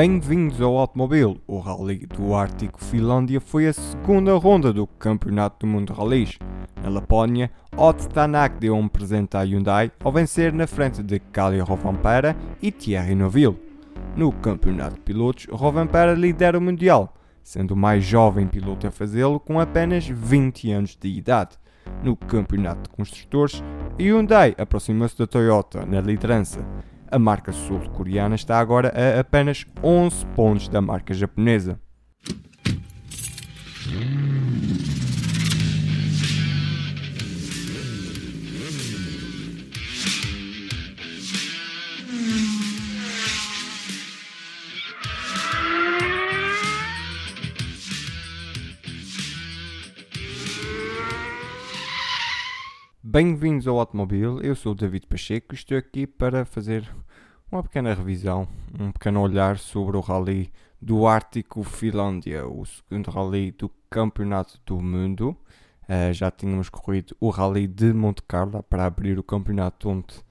Bem-vindos ao Automóvel. O Rally do Ártico Finlândia foi a segunda ronda do Campeonato do Mundo Rallys. Na Lapónia, Ott Tanak deu um presente à Hyundai ao vencer na frente de Kalia Rovanpera e Thierry Neuville. No Campeonato de Pilotos, Rovanpera lidera o Mundial, sendo o mais jovem piloto a fazê-lo com apenas 20 anos de idade. No Campeonato de Construtores, a Hyundai aproxima-se da Toyota na liderança. A marca sul-coreana está agora a apenas 11 pontos da marca japonesa. Bem-vindos ao Automóvel, eu sou o David Pacheco e estou aqui para fazer uma pequena revisão, um pequeno olhar sobre o Rally do Ártico Finlândia, o segundo Rally do Campeonato do Mundo. Uh, já tínhamos corrido o Rally de Monte Carlo para abrir o campeonato onde um,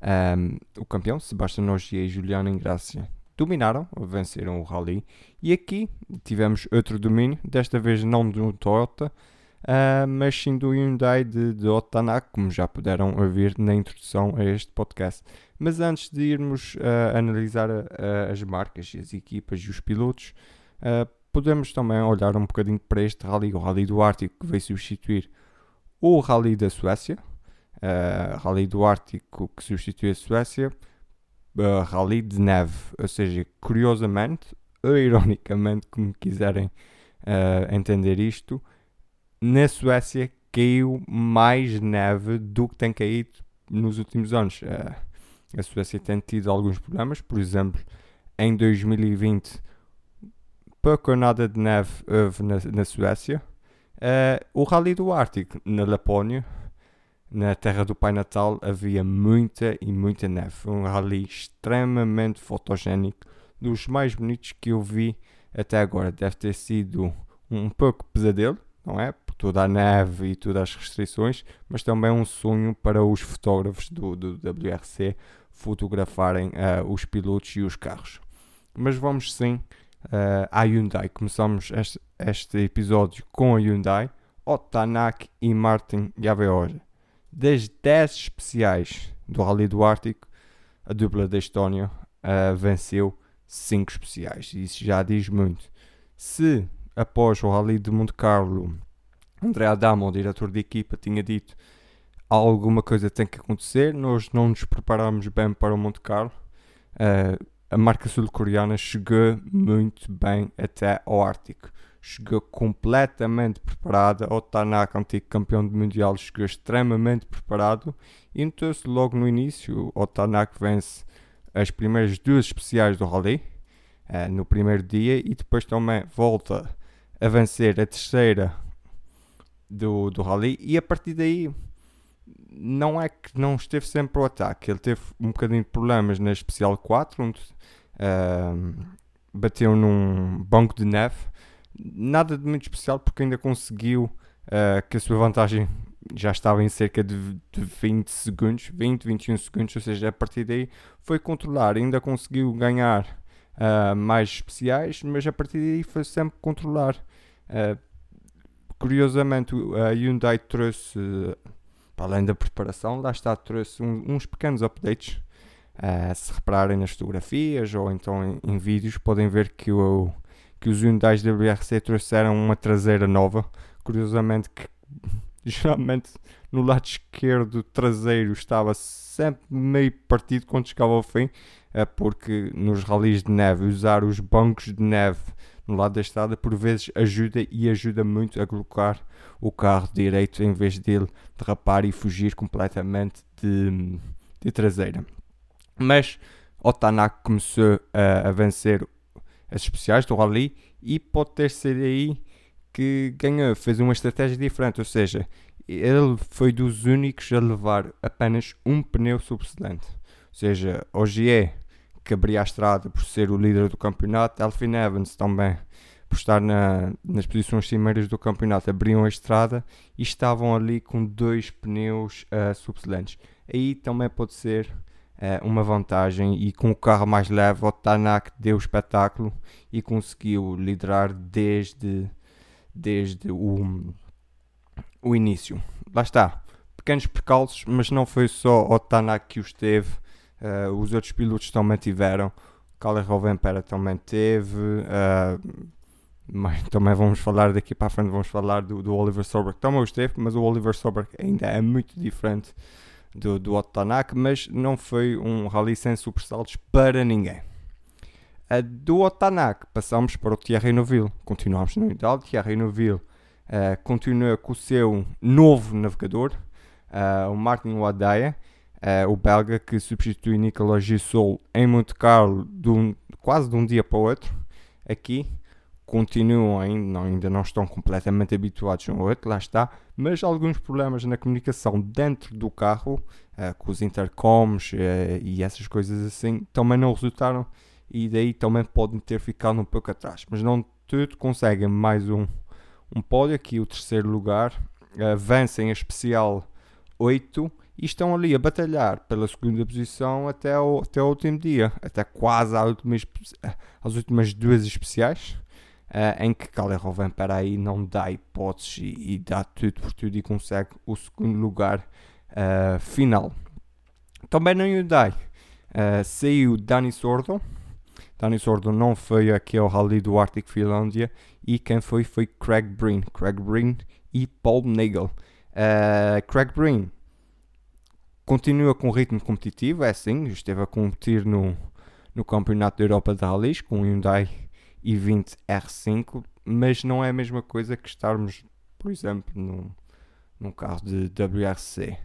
ehm, o campeão, Sebastião Ogier e Juliano Ingrácia, dominaram, venceram o Rally. E aqui tivemos outro domínio, desta vez não do Toyota, uh, mas sim do Hyundai de, de Otanak, como já puderam ouvir na introdução a este podcast. Mas antes de irmos uh, analisar uh, as marcas, as equipas e os pilotos, podemos também olhar um bocadinho para este Rally, o Rally do Ártico, que veio substituir o Rally da Suécia, uh, Rally do Ártico que substitui a Suécia, uh, Rally de neve, ou seja, curiosamente, ou ironicamente, como quiserem uh, entender isto, na Suécia caiu mais neve do que tem caído nos últimos anos. A Suécia tem tido alguns problemas, por exemplo, em 2020 pouco ou nada de neve houve na, na Suécia. Uh, o Rally do Ártico, na Lapónia, na terra do Pai Natal, havia muita e muita neve. Um rally extremamente fotogénico, dos mais bonitos que eu vi até agora. Deve ter sido um pouco pesadelo, não é? toda a neve e todas as restrições, mas também um sonho para os fotógrafos do, do WRC fotografarem uh, os pilotos e os carros. Mas vamos sim uh, à Hyundai. Começamos este, este, episódio com a Hyundai, Otanak e Martin Gaveoja. Das 10 especiais do Rally do Ártico, a dupla da Estónia uh, venceu 5 especiais. Isso já diz muito. Se após o Rally de Monte Carlo André Adamo, o diretor de equipa, tinha dito alguma coisa tem que acontecer, nós não nos preparamos bem para o Monte Carlo. Uh, a marca sul-coreana chegou muito bem até ao Ártico. Chegou completamente preparada. O Tanaka, antigo campeão do Mundial, chegou extremamente preparado. E logo no início, o Tanaka vence as primeiras duas especiais do Rally, uh, no primeiro dia, e depois também volta a vencer a terceira do, do Rally e a partir daí não é que não esteve sempre o ataque, ele teve um bocadinho de problemas na Especial 4, onde uh, bateu num banco de neve, nada de muito especial porque ainda conseguiu uh, que a sua vantagem já estava em cerca de, de 20 segundos, 20, 21 segundos, ou seja, a partir daí foi controlar, ainda conseguiu ganhar uh, mais especiais, mas a partir daí foi sempre controlar. Uh, Curiosamente, a Hyundai trouxe, para além da preparação, lá está, trouxe um, uns pequenos updates. Uh, se repararem nas fotografias ou então em, em vídeos, podem ver que, o, que os Hyundai WRC trouxeram uma traseira nova. Curiosamente, que geralmente no lado esquerdo traseiro estava sempre meio partido quando chegava ao fim, uh, porque nos ralis de neve, usar os bancos de neve no lado da estrada, por vezes ajuda e ajuda muito a colocar o carro direito em vez dele derrapar e fugir completamente de, de traseira. Mas Otanak começou a, a, vencer as especiais do Rally e pode ter sido aí que ganhou, fez uma estratégia diferente, ou seja, ele foi dos únicos a levar apenas um pneu subsidente. Ou seja, hoje é que abria a estrada por ser o líder do campeonato. Elfin Evans também, por estar na, nas posições cimeiras do campeonato, abriam a estrada e estavam ali com dois pneus uh, subsidentes. Aí também pode ser uh, uma vantagem e com o carro mais leve, o Tanak deu espetáculo e conseguiu liderar desde, desde o, o início. Lá está, pequenos percalços, mas não foi só o Tanak que os teve, uh, os outros pilotos também tiveram. Kalle Rovenpera também teve. Uh, mas também vamos falar daqui para a frente, vamos falar do, do Oliver Sorberg. Também o esteve, mas o Oliver Sorberg ainda é muito diferente do, do Otto Tanak, mas não foi um rally sem sobressaltos para ninguém. A do Otto Tanak passamos para o Thierry Neuville. Continuamos no Idal. Thierry Neuville uh, continua com o seu novo navegador, uh, o Martin Wadaia, uh, o belga que substitui Nicolas Gissol em Monte Carlo de um, quase de um dia para o outro. Aqui continuam ainda, não, ainda não estão completamente habituados um ao outro, lá está, mas alguns problemas na comunicação dentro do carro, uh, com os intercoms uh, e essas coisas assim, também não resultaram e daí também podem ter ficado um pouco atrás. Mas não tudo conseguem mais um, um pódio, aqui o terceiro lugar, vencem a especial 8 e estão ali a batalhar pela segunda posição até o, até o último dia, até quase às últimas, às últimas duas especiais uh, em que Calderroven para aí não dá hipóteses e, e, dá tudo por tudo e consegue o segundo lugar uh, final. Também no Hyundai uh, saiu Dani Sordo. Dani Sordo não foi aqui ao Rally do Arctic Finlândia e quem foi foi Craig Breen. Craig Breen e Paul Nagel. Craig Breen continua com ritmo competitivo, é assim, esteve a competir no, no Campeonato da Europa de Rallys com o Hyundai e 20 R5, mas não é a mesma coisa que estarmos, por exemplo, num, num carro de WRC.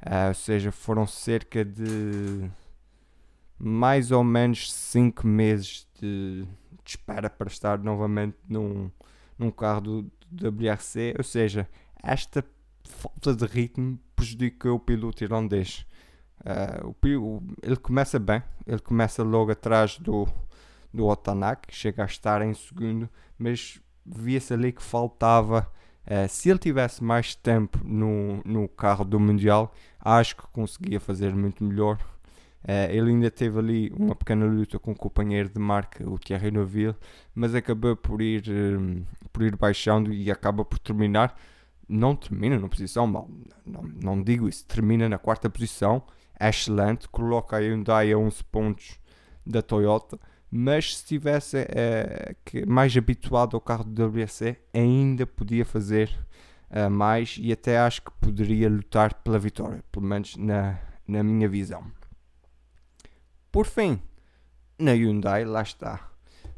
Uh, ou seja, foram cerca de mais ou menos 5 meses de, de, espera para estar novamente num, num carro do, do WRC. Ou seja, esta falta de ritmo prejudicou o piloto irlandês. Uh, o, ele começa bem, ele começa logo atrás do, do Otanak, chega a estar em segundo, mas via-se ali que faltava. Uh, se ele tivesse mais tempo no, no carro do Mundial, acho que conseguia fazer muito melhor. Uh, ele ainda teve ali uma pequena luta com o companheiro de marca, o Thierry Neuville, mas acabou por ir, um, por ir baixando e acaba por terminar. Não termina na posição mal, não, não digo isso, termina na quarta posição, é excelente, coloca a Hyundai a 11 pontos da Toyota mas se estivesse uh, mais habituado ao carro do WRC, ainda podia fazer uh, mais e até acho que poderia lutar pela vitória, pelo menos na, na minha visão. Por fim, na Hyundai, lá está,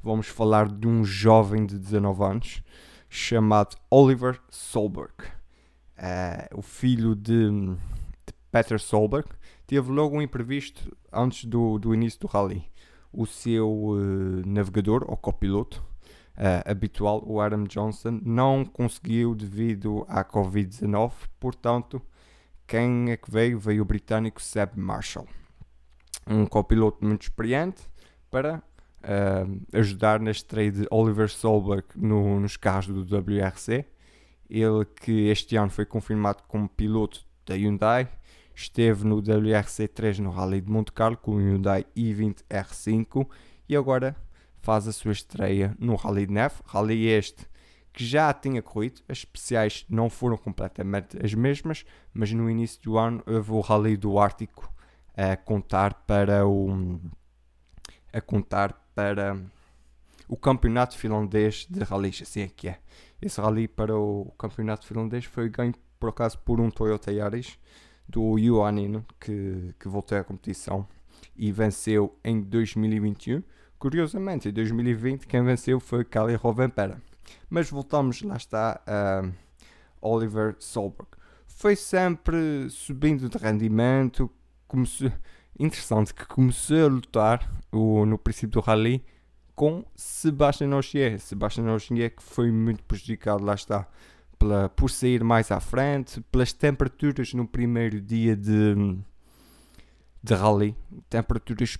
vamos falar de um jovem de 19 anos chamado Oliver Solberg, uh, o filho de, de Peter Solberg. Teve logo um imprevisto antes do, do início do rally o seu uh, navegador ou copiloto uh, habitual, o Adam Johnson, não conseguiu devido à Covid-19. Portanto, quem é que veio? Veio o britânico Seb Marshall, um copiloto muito experiente para uh, ajudar na estreia de Oliver Solberg no, nos carros do WRC. Ele que este ano foi confirmado como piloto da Hyundai esteve no WRC3 no Rally de Monte Carlo com o Hyundai i20 R5 e agora faz a sua estreia no Rally de Neve, Rally este que já tinha corrido, as especiais não foram completamente as mesmas, mas no início do ano houve o Rally do Ártico a contar para o a contar para o campeonato finlandês de rallys, assim é que é. Esse rally para o campeonato finlandês foi ganho por acaso por um Toyota Yaris do Ioannino, que, que voltou à competição e venceu em 2021. Curiosamente, em 2020 quem venceu foi Kali Rovampera. Mas voltamos, lá está, a Oliver Solberg. Foi sempre subindo de rendimento, começou, interessante que começou a lutar o, no princípio do rally com Sebastian Ogier. Sebastian Ogier que foi muito prejudicado, lá está, pela, por sair mais à frente, pelas temperaturas no primeiro dia de, de rally, temperaturas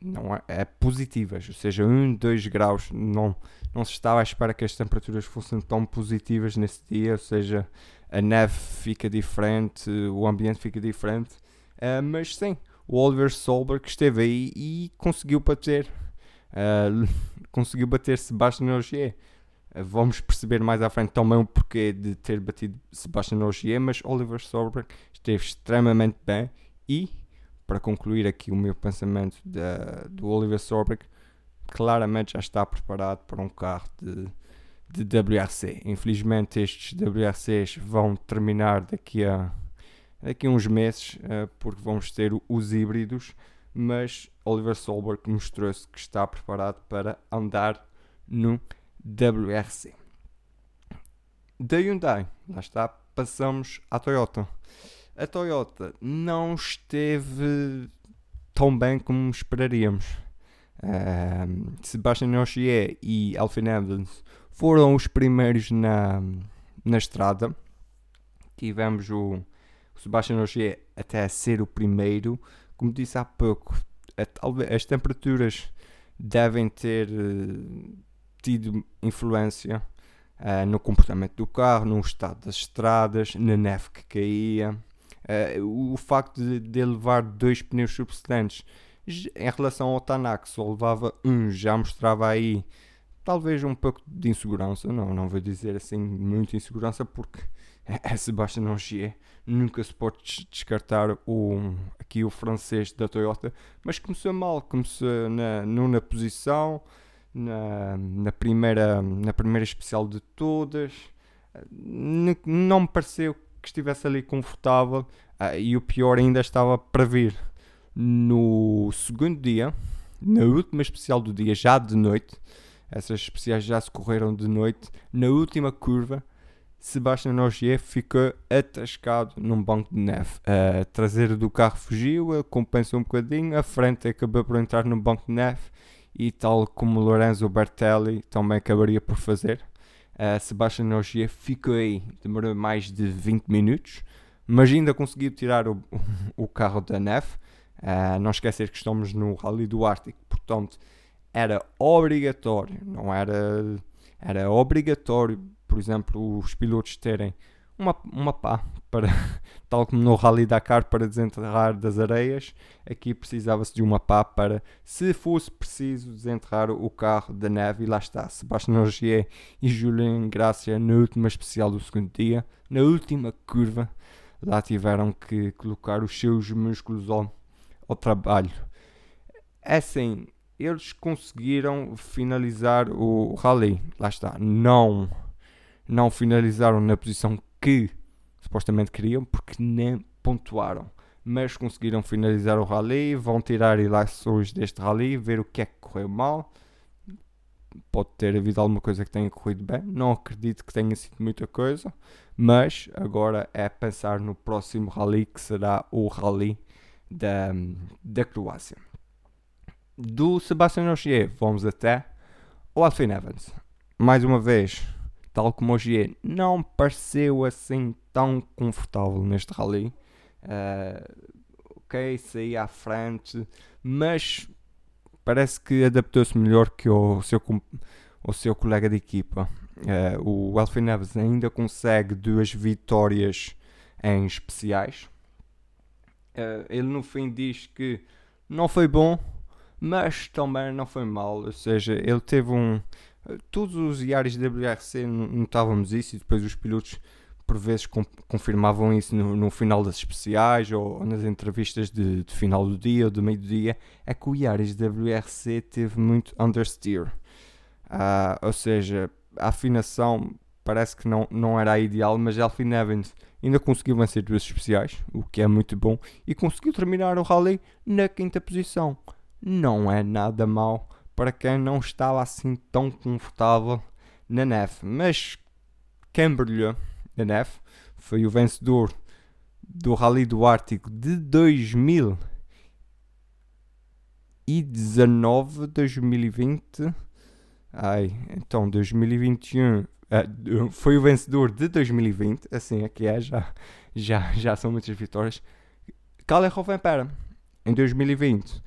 não é, é, positivas, ou seja, 1, 2 graus, não, não se estava à espera que as temperaturas fossem tão positivas nesse dia, ou seja, a neve fica diferente, o ambiente fica diferente, uh, mas sim, o Oliver Solberg esteve aí e conseguiu bater, uh, conseguiu bater Sebastian Ogier. Uh, vamos perceber mais à frente também o porquê de ter batido Sebastian Ogier, mas Oliver Solberg esteve extremamente bem e, para concluir aqui o meu pensamento do Oliver Solberg, claramente já está preparado para um carro de de WRC. Infelizmente estes WRCs vão terminar daqui a, daqui a uns meses, uh, porque vamos ter os híbridos, mas Oliver Solberg mostrou-se que está preparado para andar no WRC. Da Hyundai, lá está, passamos à Toyota. A Toyota não esteve tão bem como esperaríamos. Sebastian Ogier e Alfie Evans foram os primeiros na, na estrada. Tivemos o, o Sebastian Ogier até ser o primeiro. Como disse há pouco, as temperaturas devem ter uh, tido influência uh, no comportamento do carro, no estado das estradas, na neve que caía. Uh, o facto de, de levar dois pneus subsequentes em relação ao Tanak, só levava um, já mostrava aí talvez um pouco de insegurança, não, não vou dizer assim muita insegurança porque é Sebastian Ogier, nunca se pode descartar o, aqui o francês da Toyota, mas começou mal, começou na nona posição, na, na, primeira, na primeira especial de todas, não me pareceu que estivesse ali confortável ah, e o pior ainda estava para vir. No segundo dia, na última especial do dia, já de noite, essas especiais já se correram de noite. Na última curva, Sebastian Ogier ficou atascado num banco de neve. A traseira do carro fugiu, compensou um bocadinho, a frente acabou por entrar no banco de neve e tal como Lorenzo Bertelli também acabaria por fazer. Sebastian Ogier ficou aí, demorou mais de 20 minutos, mas ainda conseguiu tirar o, o carro da neve. Uh, não esquecer que estamos no Rally do Ártico, portanto era obrigatório, não era, era obrigatório, por exemplo, os pilotos terem uma, uma pá, para, tal como no Rally Dakar, para desenterrar das areias, aqui precisava-se de uma pá para, se fosse preciso, desenterrar o carro da neve, e lá está, Sebastião Ogier e Julien Gracia, na última especial do segundo dia, na última curva, lá tiveram que colocar os seus músculos ao, ao trabalho. É assim, eles conseguiram finalizar o rally. Lá está, não, não finalizaram na posição que supostamente queriam, porque nem pontuaram. Mas conseguiram finalizar o rally, vão tirar ilações deste rally, ver o que é que correu mal. Pode ter havido alguma coisa que tenha corrido bem, não acredito que tenha sido muita coisa, mas agora é pensar no próximo rally que será o rally da, da Croácia do Sebastian Ogier, vamos até o Alfie Evans. Mais uma vez, tal como o Ogier, não pareceu assim tão confortável neste rally. Uh, ok, saí à frente, mas parece que adaptou-se melhor que o seu, o seu colega de equipa. Uh, o Alfie Evans ainda consegue duas vitórias em especiais. Uh, ele no fim diz que não foi bom, mas também não foi mal, ou seja, ele teve um. Todos os diários da WRC notávamos isso e depois os pilotos por vezes confirmavam isso no, no, final das especiais ou nas entrevistas de, de final do dia ou do meio do dia, é que o Yaris WRC teve muito understeer. Uh, ou seja, a afinação parece que não, não era a ideal, mas Elfin Evans ainda conseguiu vencer duas especiais, o que é muito bom, e conseguiu terminar o rally na quinta posição não é nada mal para quem não estava assim tão confortável na neve. Mas brilhou na neve foi o vencedor do Rally do Ártico de 2019, 2020. Ai, então 2021 uh, eh, foi o vencedor de 2020, assim aqui é, já, já, já são muitas vitórias. Kalle Rovanperä, em 2020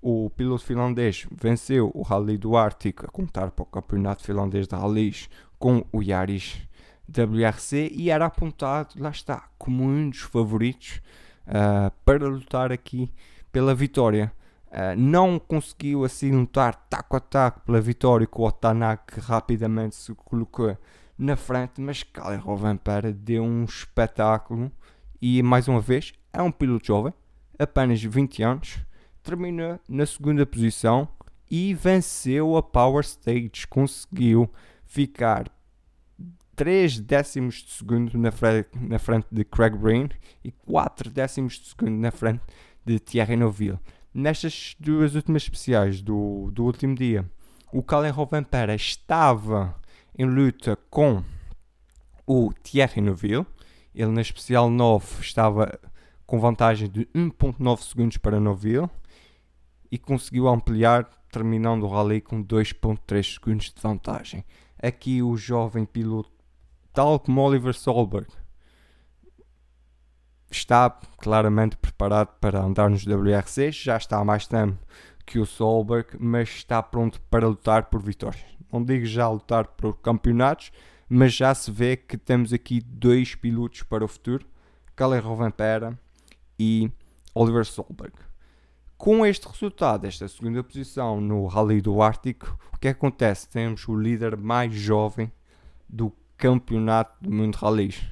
o piloto finlandês venceu o Rally do Ártico, a contar para o Campeonato Finlandês de Rallys, com o Yaris WRC e era apontado, lá está, como um dos favoritos uh, para lutar aqui pela vitória. Uh, não conseguiu assim lutar taco a taco pela vitória com o Otanak rapidamente se colocou na frente, mas Kalle Rovanpera deu um espetáculo e mais uma vez é um piloto jovem, apenas 20 anos, terminou na segunda posição e venceu a Power Stage, conseguiu ficar 3 décimos de segundo na, na frente de Craig Breen e 4 décimos de segundo na frente de Thierry Neuville. Nestas duas últimas especiais do, do último dia, o Colin Rovanpera estava em luta com o Thierry Neuville. Ele na especial 9 estava com vantagem de 1.9 segundos para Neuville e conseguiu ampliar terminando o rally com 2.3 segundos de vantagem. Aqui o jovem piloto tal como Oliver Solberg, está claramente preparado para andar nos WRC, já está há mais tempo que o Solberg, mas está pronto para lutar por vitórias. Não digo já lutar por campeonatos, mas já se vê que temos aqui dois pilotos para o futuro, Kalle Rovanpera e Oliver Solberg. Com este resultado, esta segunda posição no Rally do Ártico, o que acontece? Temos o líder mais jovem do campeonato do mundo rallies.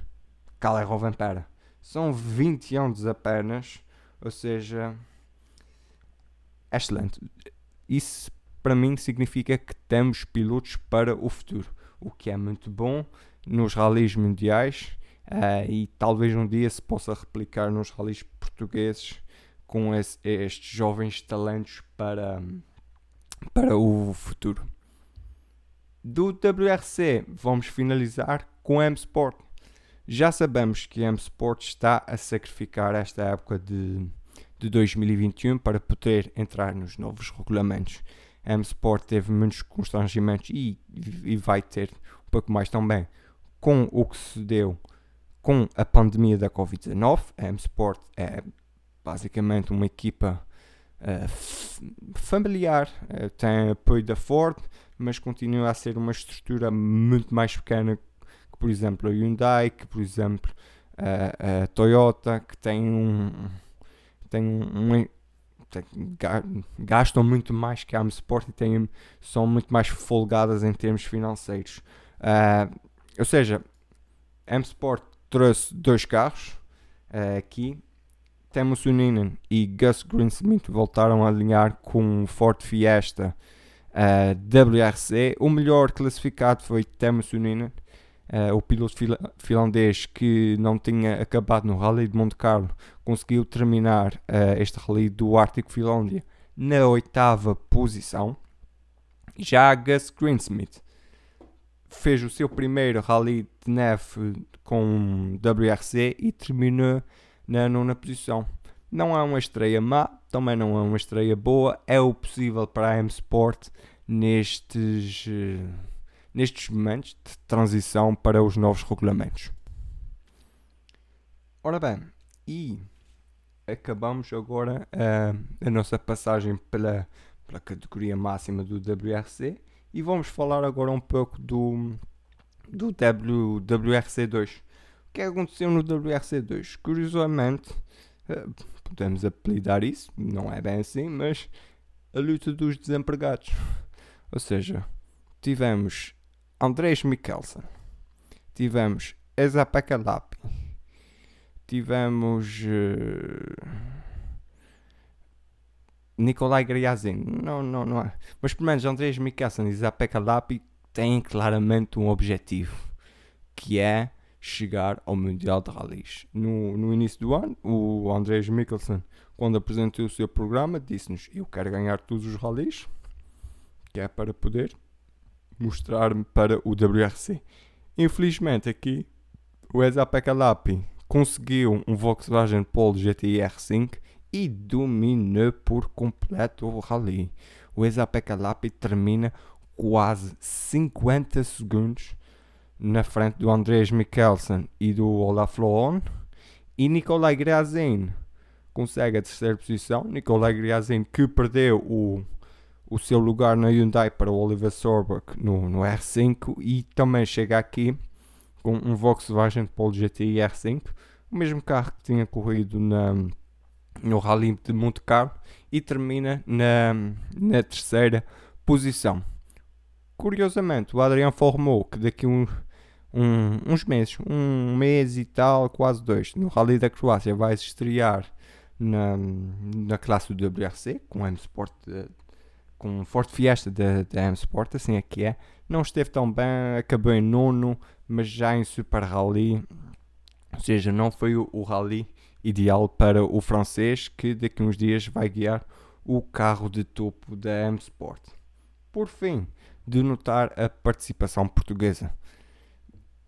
Kalle Rovanpera. São 20 anos apenas, ou seja, é excelente. Isso para mim significa que temos pilotos para o futuro, o que é muito bom nos rallies mundiais uh, e talvez um dia se possa replicar nos rallies portugueses com esse, estes jovens talentos para, para o futuro do WRC, vamos finalizar com M Sport. Já sabemos que M Sport está a sacrificar esta época de, de 2021 para poder entrar nos novos regulamentos. M Sport teve muitos constrangimentos e, e vai ter um pouco mais também com o que se deu com a pandemia da Covid-19. A M Sport é basicamente uma equipa uh, familiar, uh, tem apoio da Ford, mas continua a ser uma estrutura muito mais pequena que, por exemplo, a Hyundai, que, por exemplo, a, a Toyota, que tem um. Tem um, gastam muito mais que a M-Sport e têm, são muito mais folgadas em termos financeiros. Uh, ou seja, a M-Sport trouxe dois carros uh, aqui. Temos Suninen e Gus Greensmith voltaram a alinhar com o Ford Fiesta uh, WRC. O melhor classificado foi Temo Suninen, uh, o piloto finlandês que não tinha acabado no Rally de Monte Carlo, conseguiu terminar uh, este Rally do Ártico Finlândia na oitava posição. Já Gus Greensmith fez o seu primeiro Rally de neve com WRC e terminou na nona posição. Não é uma estreia má, também não é uma estreia boa, é o possível para a M Sport nestes, eh, nestes momentos de transição para os novos regulamentos. Ora bem, e acabamos agora a, a nossa passagem pela, pela categoria máxima do WRC e vamos falar agora um pouco do, do w, WRC2. Que aconteceu no WRC2? Curiosamente, uh, podemos apelidar isso, não é bem assim, mas a luta dos desempregados. Ou seja, tivemos Andrés Mikkelsen, tivemos Eza Pekalapi, tivemos uh, Nikolai Griazin. Não, não, não é. Mas pelo menos Andrés Mikkelsen e Eza Pekalapi têm claramente um objetivo, que é chegar ao Mundial de Rallys. No, no início do ano, o Andrés Mikkelsen, quando apresentou o seu programa, disse-nos: Eu quero ganhar todos os rallies, que é para poder mostrar-me para o WRC. Infelizmente, aqui o Eza Pekalapi conseguiu um Volkswagen Polo GTI R5 e dominou por completo o rally. O Eza Pekalapi termina quase 50 segundos na frente do Andrés Mikkelsen e do Olaf Loon. E Nikolai Griazin consegue a terceira posição. Nikolai Griazin que perdeu o, o seu lugar na Hyundai para o Oliver Sorberg no, no R5 e também chega aqui com um Volkswagen Polo GTI R5, o mesmo carro que tinha corrido na, no Rally de Monte Carlo e termina na, na terceira posição. Curiosamente, o Adriano informou que daqui um, um, uns meses, um mês e tal, quase dois, no Rally da Croácia vai estrear na, na classe do WRC com M Sport, com Forte Fiesta da, da M Sport, assim é que é. Não esteve tão bem, acabou em nono, mas já em Super Rally, ou seja, não foi o, o rally ideal para o francês que daqui a uns dias vai guiar o carro de topo da M Sport. Por fim, de notar a participação portuguesa.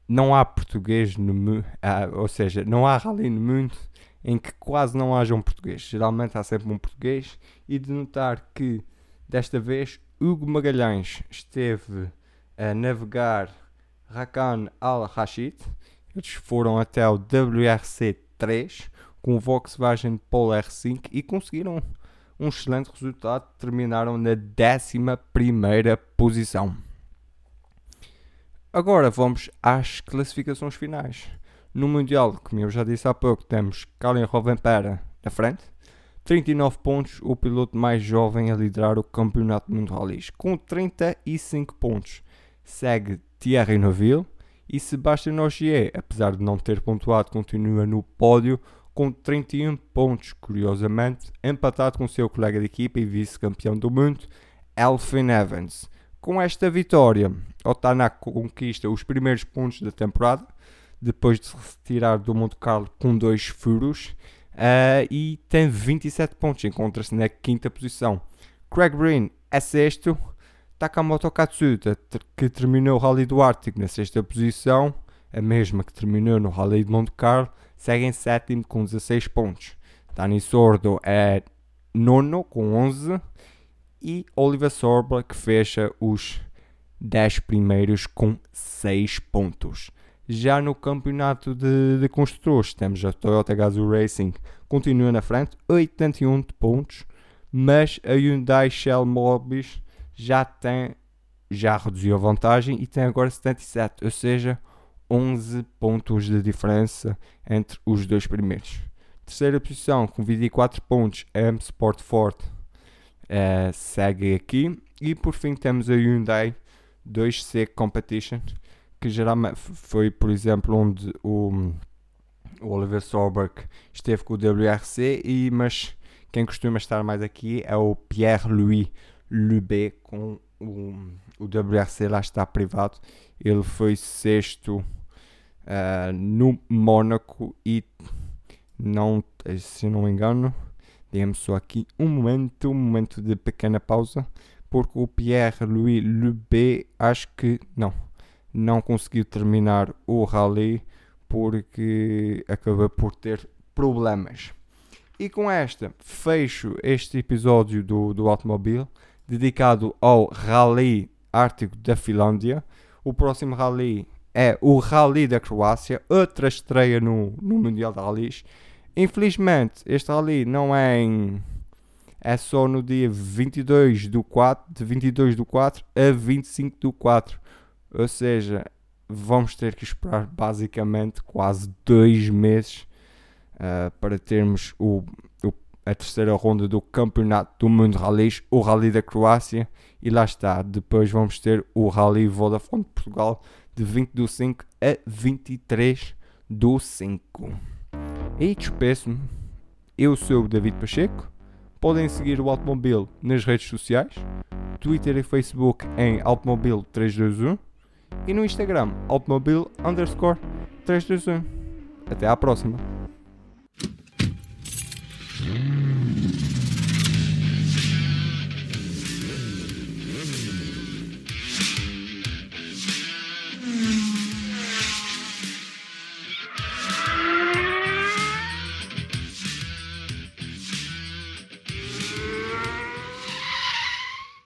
Não há português no ou seja, não há rally no mundo em que quase não haja um português. Geralmente há sempre um português e de notar que desta vez Hugo Magalhães esteve a navegar Rakan Al-Rashid. Eles foram até o WRC 3 com o Volkswagen Polo R5 e conseguiram um excelente resultado. Terminaram na 11 posição. Agora vamos às classificações finais. No Mundial, como eu já disse há pouco, temos Colin Rovanpera na frente. 39 pontos, o piloto mais jovem a liderar o Campeonato Mundial Rallys, com 35 pontos. Segue Thierry Neuville e Sebastian Ogier, apesar de não ter pontuado, continua no pódio com 31 pontos, curiosamente, empatado com seu colega de equipa e vice-campeão do mundo, Elfin Evans. Com esta vitória, Otanak conquista os primeiros pontos da temporada, depois de se retirar do Monte Carlo com dois furos, uh, e tem 27 pontos, encontra-se na quinta posição. Craig Breen é sexto, Takamoto Katsuta, que terminou o Rally do Ártico na sexta posição, a mesma que terminou no Rally de Monte Carlo, segue em sétimo com 16 pontos. Dani Sordo é nono com 11 e Oliver Sorba que fecha os 10 primeiros com 6 pontos. Já no campeonato de, de construtores temos a Toyota Gazoo Racing continua na frente, 81 pontos, mas a Hyundai Shell Mobis já tem já reduziu a vantagem e tem agora 77, ou seja, 11 pontos de diferença entre os dois primeiros. Terceira posição com 24 pontos, M Sport Ford uh, segue aqui. E por fim temos a Hyundai 2C Competition, que geralmente foi, por exemplo, onde o, o Oliver Sorberg esteve com o WRC, e, mas quem costuma estar mais aqui é o Pierre-Louis Lubé com o, o WRC, lá está privado. Ele foi sexto uh, no Mónaco e não, se não me engano, dê-me só aqui um momento, um momento de pequena pausa, porque o Pierre-Louis Lubé acho que não, não conseguiu terminar o rally porque acabou por ter problemas. E com esta, fecho este episódio do, do automóvel dedicado ao Rally Ártico da Finlândia. O próximo rally é o Rally da Croácia, outra estreia no, no Mundial de Rallys. Infelizmente, este rally não é em. É só no dia 22 do 4, de 22 do 4 a 25 do 4. Ou seja, vamos ter que esperar basicamente quase dois meses uh, para termos o, o, a terceira ronda do Campeonato do Mundo Rallys, o Rally da Croácia. E lá está, depois vamos ter o Rally Vodafone de Portugal de 20 do 5 a 23 do 5. E despeço-me. Eu sou o David Pacheco. Podem seguir o Automobil nas redes sociais, Twitter e Facebook em Automobil 321 e no Instagram Automobil underscore 321. Até à próxima.